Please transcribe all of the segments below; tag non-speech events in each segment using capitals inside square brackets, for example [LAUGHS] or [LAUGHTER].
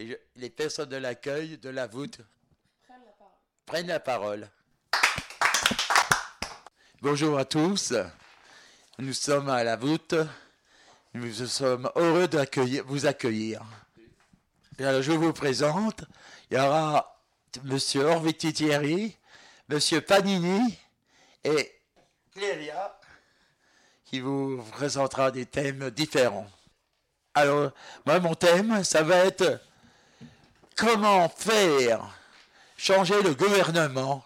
Et les personnes de l'accueil, de la voûte, prennent la parole. Bonjour à tous. Nous sommes à la voûte. Nous sommes heureux de vous accueillir. alors, je vous présente. Il y aura M. Orviti Thierry, M. Panini et Cléria qui vous présentera des thèmes différents. Alors, moi, mon thème, ça va être comment faire changer le gouvernement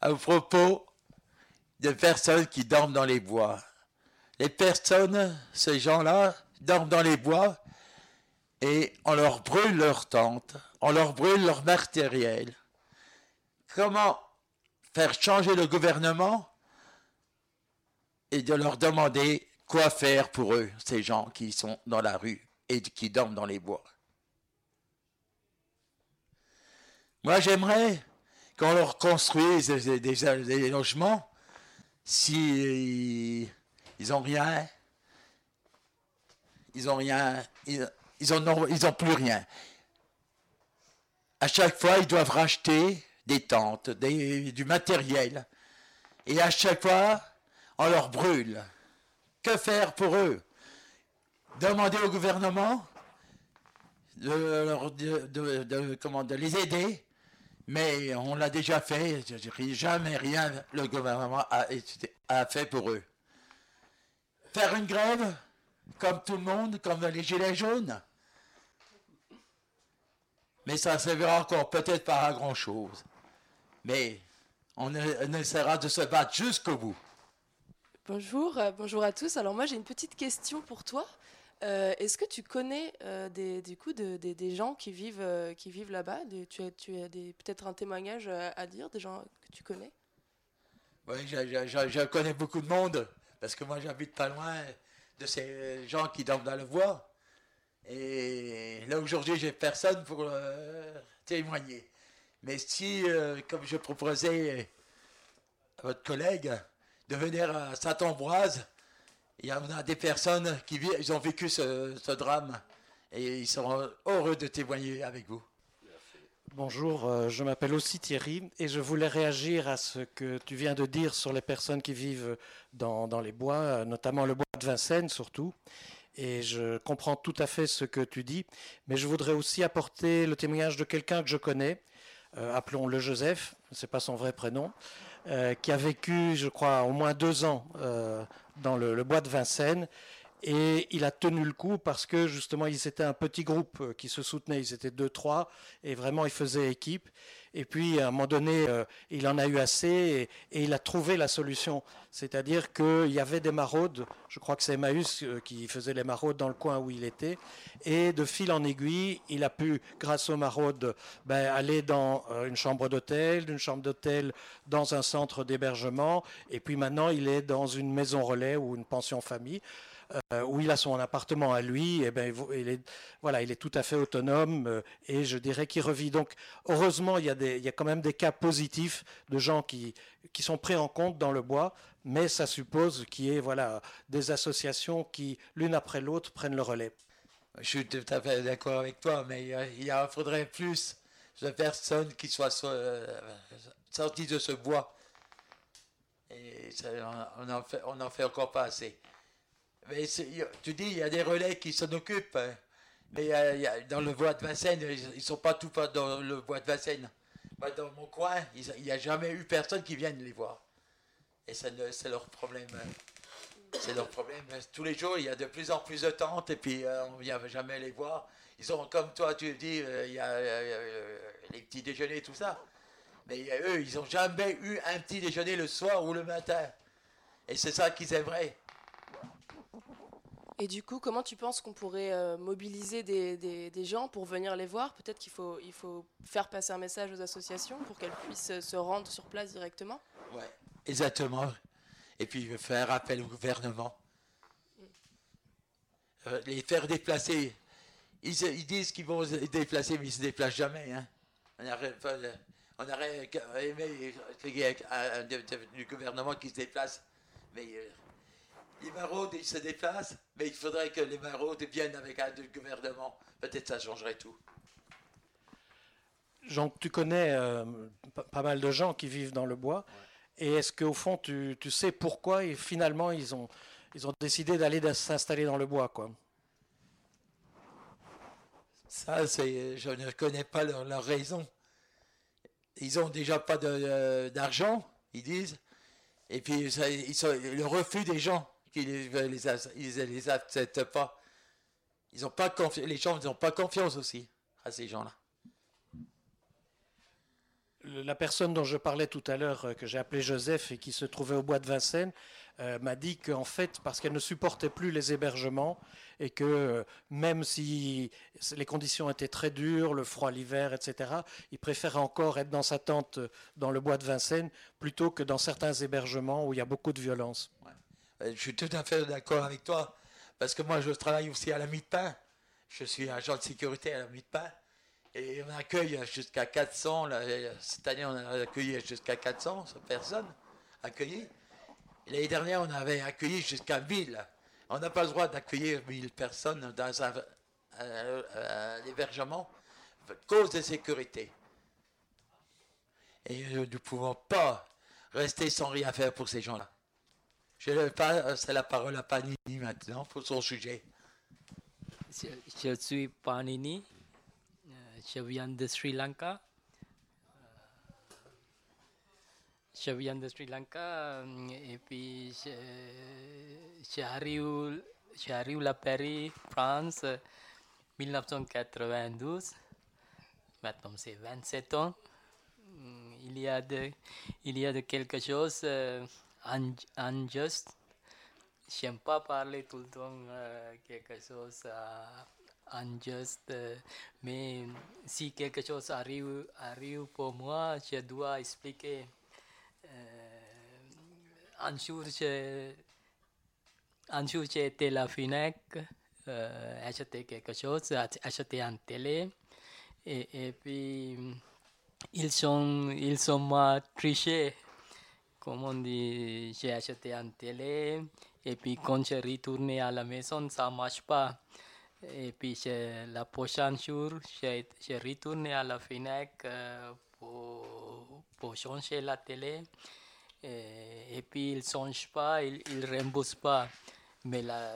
à propos des personnes qui dorment dans les bois. Les personnes, ces gens-là, dorment dans les bois et on leur brûle leur tente, on leur brûle leur matériel. Comment faire changer le gouvernement et de leur demander quoi faire pour eux, ces gens qui sont dans la rue et qui dorment dans les bois? Moi, j'aimerais qu'on leur construise des, logements si n'ont rien. Ils n'ont rien. Ils, n'ont ont plus rien. À chaque fois, ils doivent racheter des tentes, du matériel. Et à chaque fois, on leur brûle. Que faire pour eux? Demander au gouvernement de les aider, mais on l'a déjà fait, jamais rien le gouvernement a, fait pour eux. Faire une grève, comme tout le monde, comme les Gilets jaunes, mais ça ne servira encore peut-être pas à grand-chose. Mais on, on essaiera de se battre jusqu'au bout. Bonjour, euh, bonjour à tous. Alors moi j'ai une petite question pour toi. Euh, est-ce que tu connais euh, des, du coup des gens qui vivent, qui vivent là-bas? Tu as, tu as peut-être un témoignage à, dire, des gens que tu connais? Oui, je, connais beaucoup de monde, parce que moi j'habite pas loin de ces gens qui dorment dans le bois. Et là aujourd'hui j'ai personne pour témoigner. Mais si, comme je proposais à votre collègue, de venir à Saint-Ambroise. Il y a des personnes qui ils ont vécu ce, drame et ils seront heureux de témoigner avec vous. Bonjour, euh, je m'appelle aussi Thierry et je voulais réagir à ce que tu viens de dire sur les personnes qui vivent dans, dans les bois, notamment le bois de Vincennes surtout. Et je comprends tout à fait ce que tu dis, mais je voudrais aussi apporter le témoignage de quelqu'un que je connais, euh, appelons-le Joseph, ce n'est pas son vrai prénom, euh, qui a vécu, je crois, au moins deux ans euh, dans le, bois de Vincennes. Et il a tenu le coup parce que justement, ils étaient un petit groupe euh, qui se soutenait. Ils étaient deux, trois, et vraiment, ils faisaient équipe. Et puis, à un moment donné, euh, il en a eu assez et, il a trouvé la solution. C'est-à-dire qu'il y avait des maraudes. Je crois que c'est Emmaüs euh, qui faisait les maraudes dans le coin où il était. Et de fil en aiguille, il a pu, grâce aux maraudes, ben, aller dans une chambre d'hôtel, d'une chambre d'hôtel dans un centre d'hébergement. Et puis maintenant, il est dans une maison relais ou une pension famille. Euh, où il a son appartement à lui, et eh ben, il, est, voilà, il est tout à fait autonome euh, et je dirais qu'il revit. Donc, heureusement, il y, a des, il y a quand même des cas positifs de gens qui, qui sont pris en compte dans le bois, mais ça suppose qu'il y ait voilà, des associations qui, l'une après l'autre, prennent le relais. Je suis tout à fait d'accord avec toi, mais il faudrait plus de personnes qui soient euh, sorties de ce bois. Et on n'en fait, en fait encore pas assez. Mais tu dis, il y a des relais qui s'en occupent. Hein. Mais dans le bois de Vincennes, ils ne sont pas tout pas dans le bois de Vincennes. dans mon coin, il n'y a jamais eu personne qui vienne les voir. Et c'est leur problème. Hein. C'est leur problème. Tous les jours, il y a de plus en plus de tentes et puis euh, on ne vient jamais les voir. Ils ont, comme toi, tu dis, euh, il y a euh, les petits déjeuners, tout ça. Mais eux, ils n'ont jamais eu un petit déjeuner le soir ou le matin. Et c'est ça qu'ils aimeraient. Et du coup, comment tu penses qu'on pourrait euh, mobiliser des, des, gens pour venir les voir? Peut-être qu'il faut, il faut faire passer un message aux associations pour qu'elles puissent euh, se rendre sur place directement? Oui, exactement. Et puis faire appel au gouvernement. Mm. Euh, les faire déplacer. Ils, ils disent qu'ils vont se déplacer, mais ils ne se déplacent jamais. Hein. On aurait, on aurait aimé du gouvernement qui se déplace. Mais les maraudes, ils se déplacent, mais il faudrait que les maraudes viennent avec un gouvernement. Peut-être ça changerait tout. Jean, tu connais euh, pas mal de gens qui vivent dans le bois. Et est-ce qu'au fond, tu, tu, sais pourquoi et finalement ils ont, ils ont décidé d'aller s'installer dans le bois quoi? Ça, je ne connais pas leur, leur, raison. Ils ont déjà pas d'argent, ils disent. Et puis ça, ils sont, le refus des gens qui les, les, acceptent pas. Ils ont pas les gens n'ont pas confiance aussi à ces gens-là la personne dont je parlais tout à l'heure, euh, que j'ai appelé Joseph et qui se trouvait au bois de Vincennes, euh, m'a dit qu'en fait, parce qu'elle ne supportait plus les hébergements et que euh, même si les conditions étaient très dures, le froid l'hiver, etc., il préférait encore être dans sa tente dans le bois de Vincennes plutôt que dans certains hébergements où il y a beaucoup de violence. Je suis tout à fait d'accord avec toi, parce que moi je travaille aussi à la mi-pain. Je suis agent de sécurité à la mi-pain. Et on accueille jusqu'à 400. cette année, on a accueilli jusqu'à 400 personnes accueillies. L'année dernière, on avait accueilli jusqu'à 1000. On n'a pas le droit d'accueillir 1000 personnes dans un, hébergement cause de sécurité. Et nous ne pouvons pas rester sans rien faire pour ces gens-là. Je passe la parole à Panini maintenant pour son sujet. Je, suis Panini. je viens de Sri Lanka. Je viens de Sri Lanka et puis j'arrive, j'arrive à Paris, France, 1992. Maintenant, c'est 27 ans. Il y a de, il y a de quelque chose euh, injuste. J'aime pas parler tout le temps euh, quelque chose. Euh, unjust, mais si quelque chose arrive, arrive pour moi, je dois expliquer. un jour, un jour j'étais à la FINEC, euh, acheter quelque chose, acheter un télé, et, et puis ils sont, ils sont m'a triché. Comme on dit, j'ai acheté un télé, et puis quand je retourné à la maison, ça ne marche pas. Et puis la prochaine jour, j'ai retourné à la FINEC euh, pour, pour, changer la télé. Et, puis ils ne changent pas, ils ne remboursent pas. Mais la,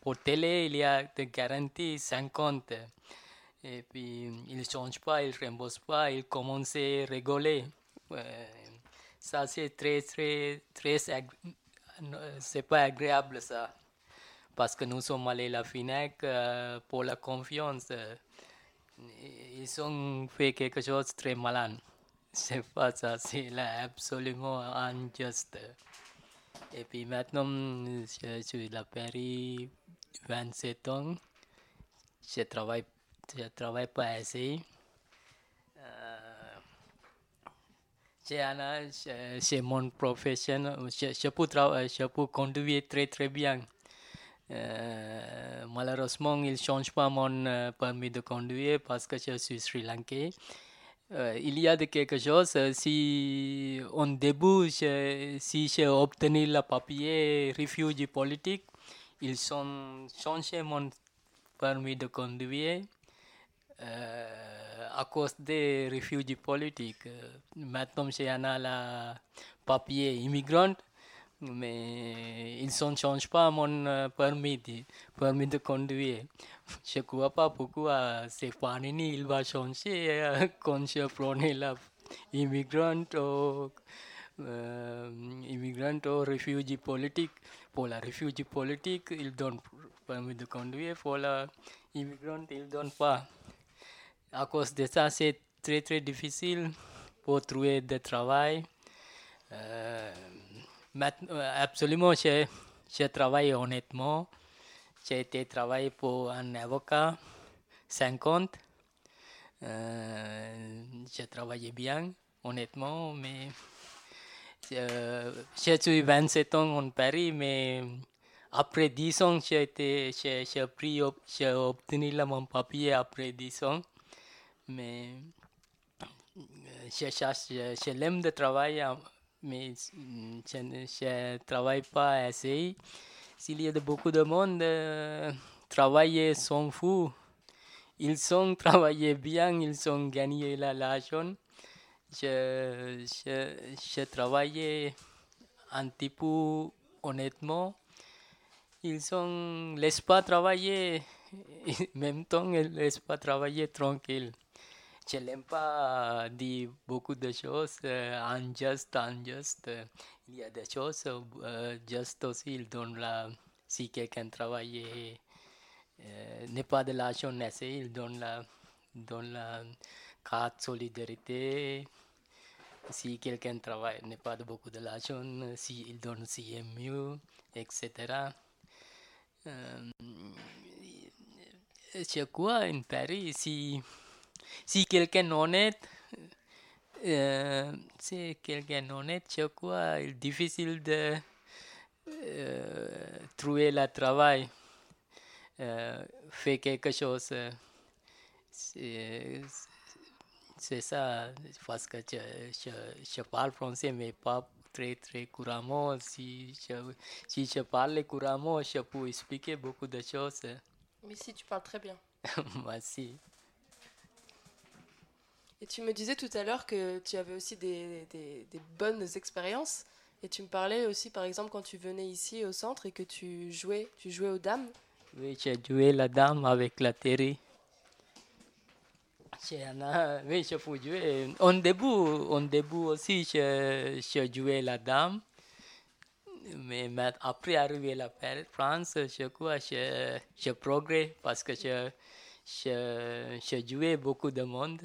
pour télé, il y a de garantie 50. Et puis ils ne changent pas, ils ne remboursent pas, ils commencent à rigoler. Euh, ça, c'est très, très, très. C'est pas agréable ça parce que nous sommes allés à la FINEC euh, pour la confiance. Ils ont fait quelque chose de très malin. [LAUGHS] C'est pas ça, c'est absolument injuste. Et puis maintenant, je suis à Paris 27 ans. Je travaille, je travaille pas assez. Euh, c'est mon profession. Je, je, peux je peux conduire très très bien. Euh, malheureusement, il ne change pas mon euh, permis de conduire parce que je suis Sri Lankais. Euh, il y a de quelque chose, si on début, si j'ai obtenu le papier réfugié politique, ils ont changé mon permis de conduire à cause des réfugiés politiques. Maintenant, j'ai un papier immigrant mais ils ne changent pas mon euh, permis, de, permis de conduire. Je ne crois pas pourquoi c'est Panini, il va changer euh, [LAUGHS] quand je prenais l'immigrant ou, euh, immigrant ou réfugié politique. Pour la réfugié politique, il donne permis de conduire. Pour l'immigrant, il ne donne pas. À cause de ça, c'est très très difficile pour trouver du travail. Euh, euh, absolument, je, je travaille honnêtement. J'ai été travailler pour un avocat 50. Euh, j'ai travaillé bien, honnêtement, mais j'ai eu 27 ans en Paris, mais après 10 ans, j'ai, pris, j'ai obtenu mon papier après 10 ans. Mais je, je, je l'aime de travailler mais je ne travaille pas assez. S'il y a beaucoup de monde, euh, travailler s'en fout. ils ont [LAUGHS] travaillé bien, ils ont gagné la l'argent. Je, je, je travaillais un petit peu honnêtement. Ils ont laissent pas travailler, [LAUGHS] en même temps ils laissent pas travailler tranquille. Je n'aime pas dire beaucoup de choses, euh, unjust, unjust. euh, Il y a des choses euh, justes aussi, ils donnent la, si quelqu'un travaille euh, n'est pas de l'argent assez, ils donnent la, donnent la carte solidarité. Si quelqu'un travaille, n'est pas de beaucoup de l'argent, si il donne CMU, etc. Euh, je en Paris, si, si quelqu'un honnête, euh, c'est quelqu'un honnête, je crois, il est difficile de euh, trouver le travail, euh, faire quelque chose. C'est c'est ça, parce que je, je, je parle français, mais pas très très couramment. Si je, si je parle couramment, je peux expliquer beaucoup de choses. Mais si, tu parles très bien. [LAUGHS] Merci. Et tu me disais tout à l'heure que tu avais aussi des, bonnes expériences. Et tu me parlais aussi, par exemple, quand tu venais ici au centre et que tu jouais, tu jouais aux dames. Oui, j'ai joué la dame avec la euh, oui, je peux jouer. En début, en début aussi, je, je jouais la dame. Mais ma- après arriver à la France, je crois que je, je progresse parce que je, je, je jouais beaucoup de monde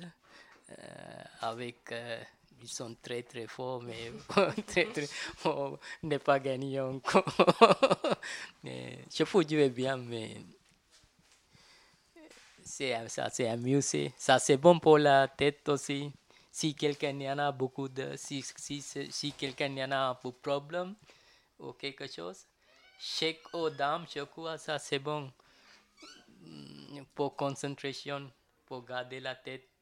avec. euh, ils sont très très forts, mais [LAUGHS] très, très, on n'est pas gagné encore. [LAUGHS] je peux jouer bien, mais c'est ça, c'est amusé. Ça, c'est bon pour la tête aussi. Si quelqu'un y en a beaucoup de. Si, si, si, quelqu'un y en a un problème ou quelque chose, chèque aux dames, je crois, ça c'est bon. Mm, Pour concentration, pour garder la tête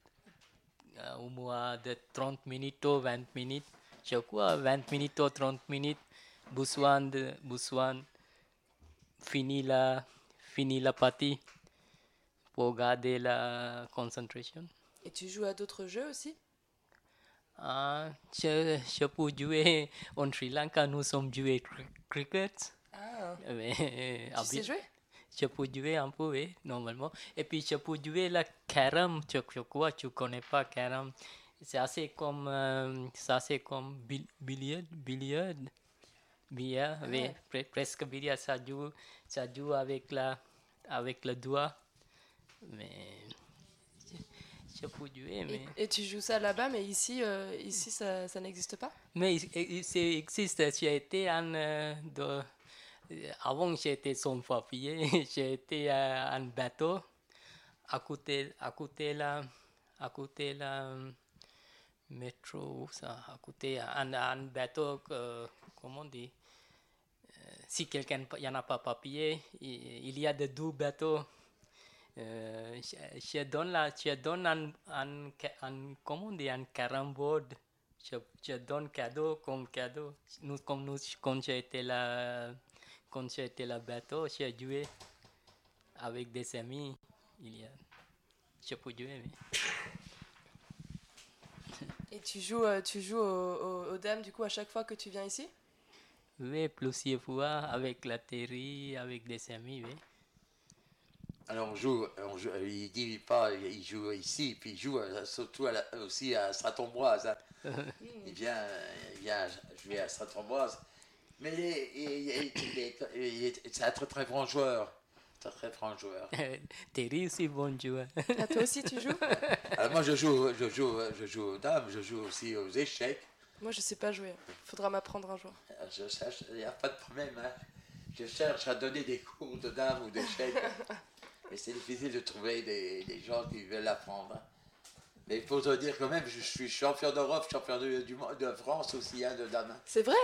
au moins de 30 minutes ou 20 minutes. Je crois 20 minutes ou 30 minutes, de besoin finir la, finir la partie pour garder la concentration. Et tu joues à d'autres jeux aussi? Ah, je, je peux jouer en Sri Lanka, nous sommes joués cri- cricket. Ah, Mais, tu sais jouer? Je peux jouer un peu, oui, normalement. Et puis, je peux jouer la carom. Je, je crois tu connais pas carom. C'est assez comme, euh, c'est assez comme bil- billard. Billard. Oui. pre- presque billard. Ça joue, ça joue avec, la, avec le doigt. Mais je, je peux jouer, et, mais... et tu joues ça là-bas, mais ici, euh, ici ça, ça n'existe pas? Mais il, il- c'est existe. J'ai été en. euh, de, avant, j'étais son papier. Été [LAUGHS] à un bateau à côté, à côté la, à côté euh, métro, où ça, à côté un, un bateau, comment on dit, Euh, si quelqu'un n'y en a pas papier, il, y a de deux bateaux. Euh, je, je donne un, un, un, comment on dit, un caramboard. Je, je donne cadeau comme cadeau. Nous, comme nous, quand j'étais là, quand j'étais là bateau, j'ai joué avec des amis. Il y a, je peux jouer, mais Et tu joues, euh, tu joues aux, aux- aux dames, du coup, à chaque fois que tu viens ici? Oui, plusieurs fois avec la théorie, avec des amis, oui. Alors on joue, on joue, il dit pas, il joue ici, puis il joue euh, surtout à la- aussi à Stratomboise. hein. [LAUGHS] il vient, il vient jouer à Stratomboise. Mais il est, il est- il est- il est- c'est un très très grand joueur. Très très grand joueur. [LAUGHS] Thierry aussi bon joueur. Ah, toi aussi, tu joues? [LAUGHS] Alors moi je joue, je joue, je joue aux dames, je joue aussi aux échecs. Moi, je sais pas jouer. Faudra m'apprendre un jour. Je cherche, il n'y a pas de problème. hein. Je cherche à donner des cours de dames ou d'échecs. [LAUGHS] Mais c'est difficile de trouver des, des gens qui veulent apprendre. Mais il faut te dire quand même, je suis champion d'Europe, champion de, du de France aussi, hein, de dames. C'est vrai?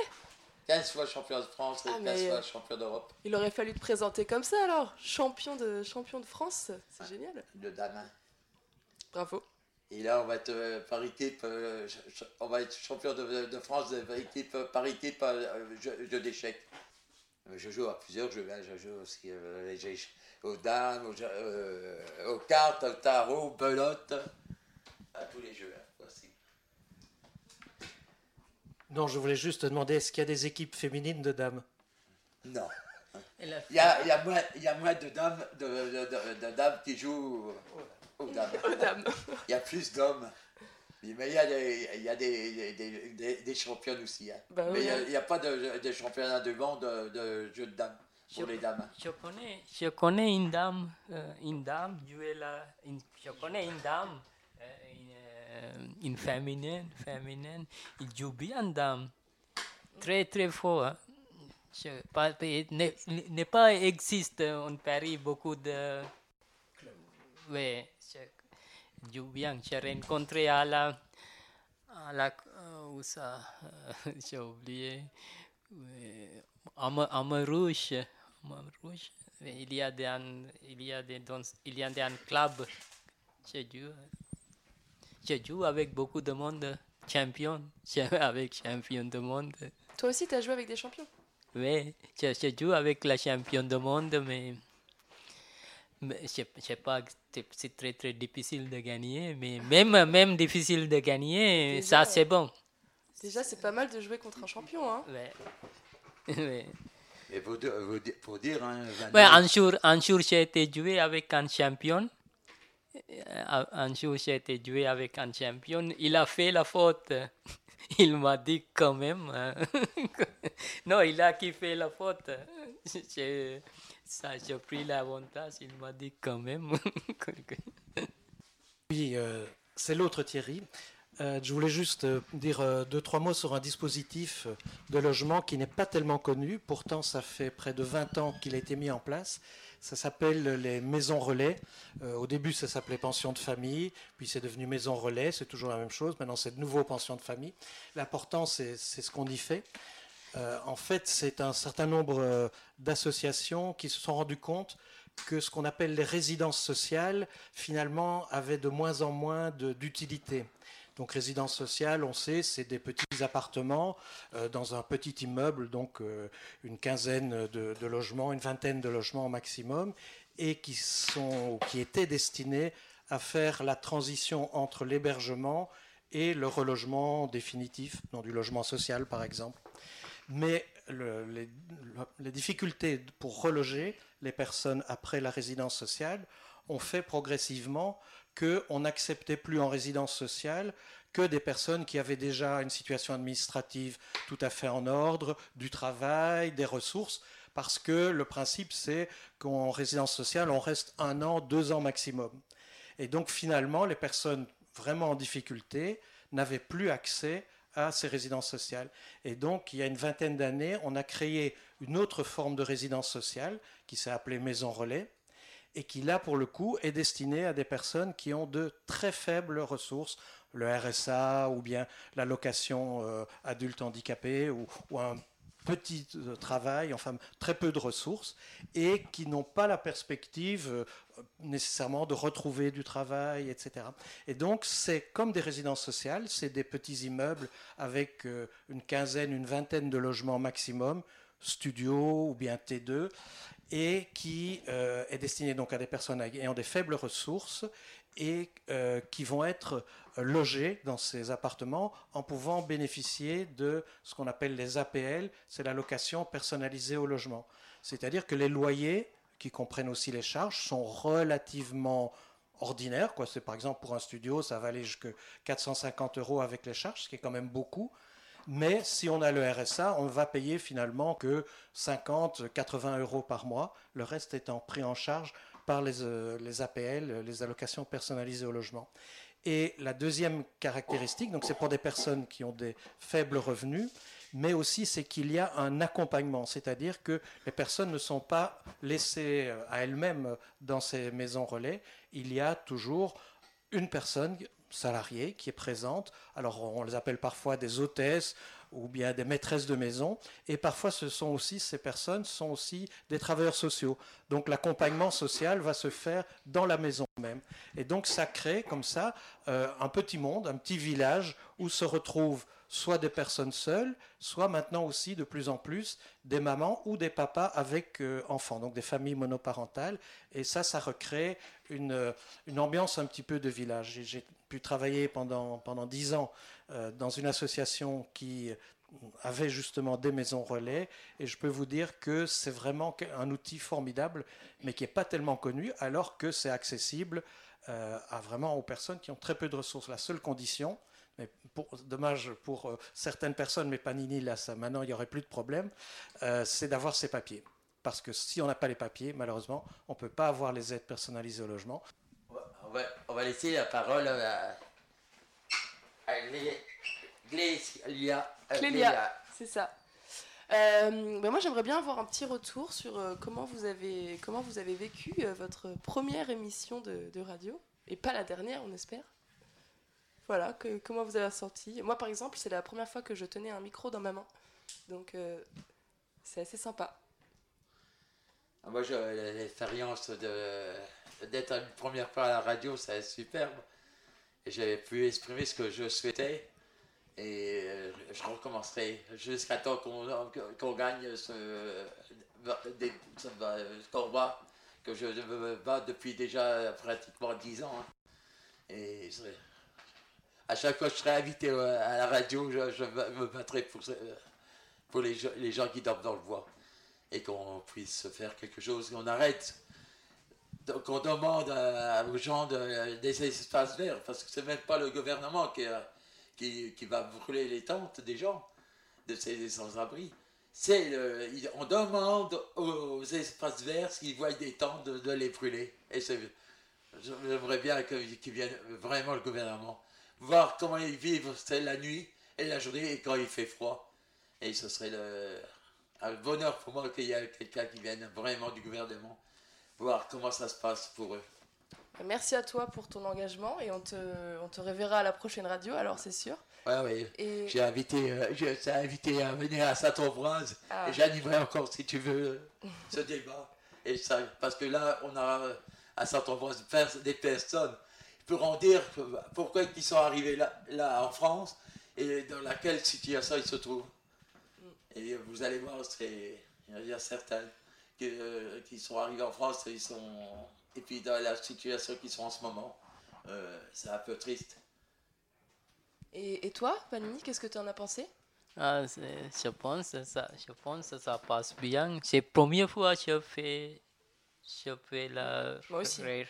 15 fois champion de France et Ah, 15 mais- fois champion d'Europe Il aurait fallu te présenter comme ça alors Champion de, champion de France C'est génial. de dames. hein. Bravo. Et là, on va être euh, par équipe, euh, on va être champion de, de France de par équipe, euh, par équipe euh, jeu, jeu d'échecs. Euh, Je joue à plusieurs jeux, hein, je joue aussi, euh, aux dames, aux, euh, aux cartes, au tarot, aux pelotes, à tous les jeux. hein. Non, je voulais juste te demander, est-ce qu'il y a des équipes féminines de dames? Non. Il y a, il y a moins, il y a moins de, dames, de, de- de- de dames qui jouent aux dames. Aux dames. Il y a plus d'hommes. Mais il y a des, il y a des, des, des- des championnes aussi. hein. Bah Mais oui, il n'y a, pas de, de championnat de monde de, de jeux de dames pour Je- les dames. Je connais, je connais une dame, euh, une dame, jouer la, une- je connais une dame, euh, une, euh, féminine, féminine, il joue bien dame, très très fort. hein. Je, pas, n'est pas existe en Paris beaucoup de, oui, je joue bien. J'ai rencontré à la, à la, euh, où ça, [LAUGHS] j'ai oublié, oui, Amerouche. Amerouche. Il y a des, il y a des, dans- il y a des un club. Je joue, je joue avec beaucoup de monde, champion, avec champion du monde. Toi aussi, tu as joué avec des champions? Oui, je, je joue avec la championne du monde, mais, mais je je sais pas, c'est- c'est très très difficile de gagner, mais même, même difficile de gagner, Déjà, ça c'est bon. Déjà, c'est pas mal de jouer contre un champion. Hein. Ouais. [LAUGHS] Ouais. Et faut, dire- hein, Ouais, un jour, un jour j'ai été joué avec un champion. Euh, Un jour été joué avec un champion. Il a fait la faute. [LAUGHS] Il m'a dit quand même. hein. [LAUGHS] non, il a qui fait la faute. [LAUGHS] J'ai- Ça, j'ai pris l'avantage. Il m'a dit quand même. Oui, euh, c'est l'autre Thierry. Euh, je voulais juste euh, dire euh, deux, trois mots sur un dispositif euh, de logement qui n'est pas tellement connu. Pourtant, ça fait près de 20 ans qu'il a été mis en place. Ça s'appelle les maisons relais. Euh, au début, ça s'appelait pension de famille, puis c'est devenu maison relais, c'est toujours la même chose. Maintenant, c'est de nouveau pension de famille. L'important, c'est ce qu'on y fait. Euh, en fait, c'est un certain nombre euh, d'associations qui se sont rendues compte que ce qu'on appelle les résidences sociales, finalement, avaient de moins en moins d'utilité. Donc, résidence sociale, on sait, c'est des petits appartements euh, dans un petit immeuble, donc euh, une quinzaine de, logements, une vingtaine de logements au maximum, et qui, sont, qui étaient destinés à faire la transition entre l'hébergement et le relogement définitif, dans du logement social par exemple. Mais le- les, le- les difficultés pour reloger les personnes après la résidence sociale ont fait progressivement qu'on n'acceptait plus en résidence sociale que des personnes qui avaient déjà une situation administrative tout à fait en ordre, du travail, des ressources, parce que le principe c'est qu'en résidence sociale, on reste un an, deux ans maximum. Et donc finalement, les personnes vraiment en difficulté n'avaient plus accès à ces résidences sociales. Et donc, il y a une vingtaine d'années, on a créé une autre forme de résidence sociale qui s'est appelée Maison Relais et qui, là, pour le coup, est destinée à des personnes qui ont de très faibles ressources, le RSA ou bien l'allocation euh, adulte handicapé ou, ou un petit euh, travail, enfin très peu de ressources, et qui n'ont pas la perspective euh, nécessairement de retrouver du travail, etc. Et donc, c'est comme des résidences sociales, c'est des petits immeubles avec euh, une quinzaine, une vingtaine de logements maximum, studio ou bien T2, et qui euh, est destiné donc à des personnes ayant des faibles ressources et euh, qui vont être euh, logées dans ces appartements en pouvant bénéficier de ce qu'on appelle les APL, c'est l'allocation personnalisée au logement. C'est-à-dire que les loyers, qui comprennent aussi les charges, sont relativement ordinaires. Quoi. Par exemple pour un studio, ça va aller jusqu'à 450 euros avec les charges, ce qui est quand même beaucoup. Mais si on a le RSA, on va payer finalement que 50, 80 euros par mois, le reste étant pris en charge par les, euh, les APL, les allocations personnalisées au logement. Et la deuxième caractéristique, donc c'est pour des personnes qui ont des faibles revenus, mais aussi c'est qu'il y a un accompagnement, c'est-à-dire que les personnes ne sont pas laissées euh, à elles-mêmes dans ces maisons relais. Il y a toujours une personne salariée qui est présente. Alors on les appelle parfois des hôtesses ou bien des maîtresses de maison. Et parfois, ce sont aussi ces personnes sont aussi des travailleurs sociaux. Donc l'accompagnement social va se faire dans la maison même. Et donc ça crée comme ça euh, un petit monde, un petit village où se retrouvent soit des personnes seules, soit maintenant aussi de plus en plus des mamans ou des papas avec euh, enfants, donc des familles monoparentales. Et ça, ça recrée une, une ambiance un petit peu de village. J'ai pu travailler pendant, pendant 10 ans euh, dans une association qui avait justement des maisons relais et je peux vous dire que c'est vraiment un outil formidable mais qui n'est pas tellement connu alors que c'est accessible euh, à vraiment aux personnes qui ont très peu de ressources. La seule condition, mais pour, dommage pour euh, certaines personnes, mais Panini, là, ça, maintenant, il n'y aurait plus de problème, c'est d'avoir ces papiers. Parce que si on n'a pas les papiers, malheureusement, on ne peut pas avoir les aides personnalisées au logement. On va laisser la parole à, Clélia. Clélia, c'est ça. Euh, ben moi, j'aimerais bien avoir un petit retour sur euh, comment, vous avez, comment vous avez vécu euh, votre première émission de, de, radio, et pas la dernière, on espère. Voilà, que, comment vous avez senti. Moi, par exemple, c'est la première fois que je tenais un micro dans ma main, donc c'est assez sympa. Ah, moi, l'expérience d'être une première fois à la radio, c'est superbe et j'avais pu exprimer ce que je souhaitais. Et euh, je recommencerai jusqu'à temps qu'on gagne ce, combat que je me bats depuis déjà pratiquement 10 ans. Hein. Et à chaque fois que je serai invité à la radio, je, me battrai pour, pour les, les gens qui dorment dans le bois. Et qu'on puisse faire quelque chose, qu'on arrête qu'on demande aux gens de, des espaces verts, parce que c'est même pas le gouvernement qui, qui, qui, va brûler les tentes des gens, de ces sans-abri. On demande aux espaces verts, s'ils voient des tentes, de, les brûler. Et j'aimerais bien qu'il vienne vraiment le gouvernement, voir comment ils vivent la nuit et la journée et quand il fait froid. Et ce serait le, un bonheur pour moi qu'il y ait quelqu'un qui vienne vraiment du gouvernement voir comment ça se passe pour eux. Merci à toi pour ton engagement et on te, on te reverra à la prochaine radio, alors c'est sûr. Oui, oui. Et... J'ai invité, euh, invité à venir à Saint-Ambroise ah. et j'animerai encore, si tu veux, [LAUGHS] ce débat. Et ça, parce que là, on a à Saint-Ambroise des personnes pour en dire pourquoi ils sont arrivés là, là en France et dans laquelle situation ils se trouvent. Et vous allez voir, il y a certaines euh, qui sont arrivés en France ils sont, et puis dans la situation qu'ils sont en ce moment, euh, c'est un peu triste. Et, et toi, Panini, qu'est-ce que tu en as pensé? Ah, je pense ça, je pense ça passe bien. C'est la première fois que je fais, je fais la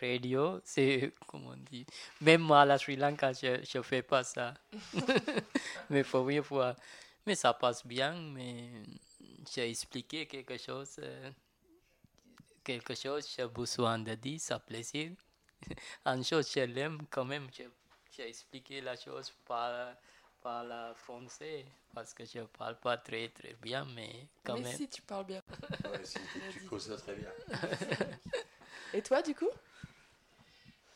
radio. C'est, comment on dit, même à la Sri Lanka, je ne fais pas ça. [LAUGHS] [LAUGHS] mais première fois. Mais ça passe bien, mais j'ai expliqué quelque chose. Euh, quelque chose, j'ai besoin de dire, ça plaisir. [LAUGHS] Une chose, je l'aime quand même. J'ai expliqué la chose par, par le français parce que je ne parle pas très très bien, mais quand mais même. si, tu parles bien. ouais, si, tu causes très bien. Et toi, du coup?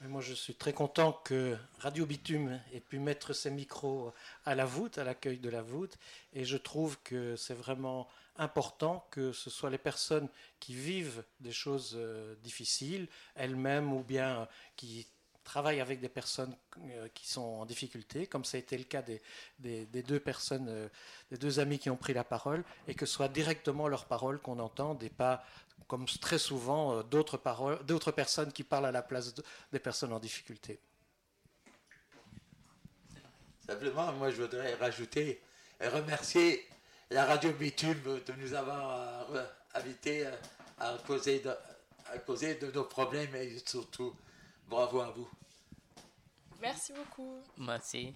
Moi, je suis très content que Radio Bitume ait pu mettre ses micros à la voûte, à l'accueil de la voûte. Et je trouve que c'est vraiment important que ce soit les personnes qui vivent des choses euh, difficiles, elles-mêmes, ou bien qui travaillent avec des personnes euh, qui sont en difficulté, comme ça a été le cas des, deux personnes, euh, des deux amis qui ont pris la parole, et que ce soit directement leurs paroles qu'on entende et pas, comme très souvent, d'autres, paroles, d'autres personnes qui parlent à la place des personnes en difficulté. Simplement, moi je voudrais rajouter et remercier la radio Bitume de nous avoir euh, invités euh, à causer, de, à causer de nos problèmes et surtout bravo à vous. Merci beaucoup. Merci.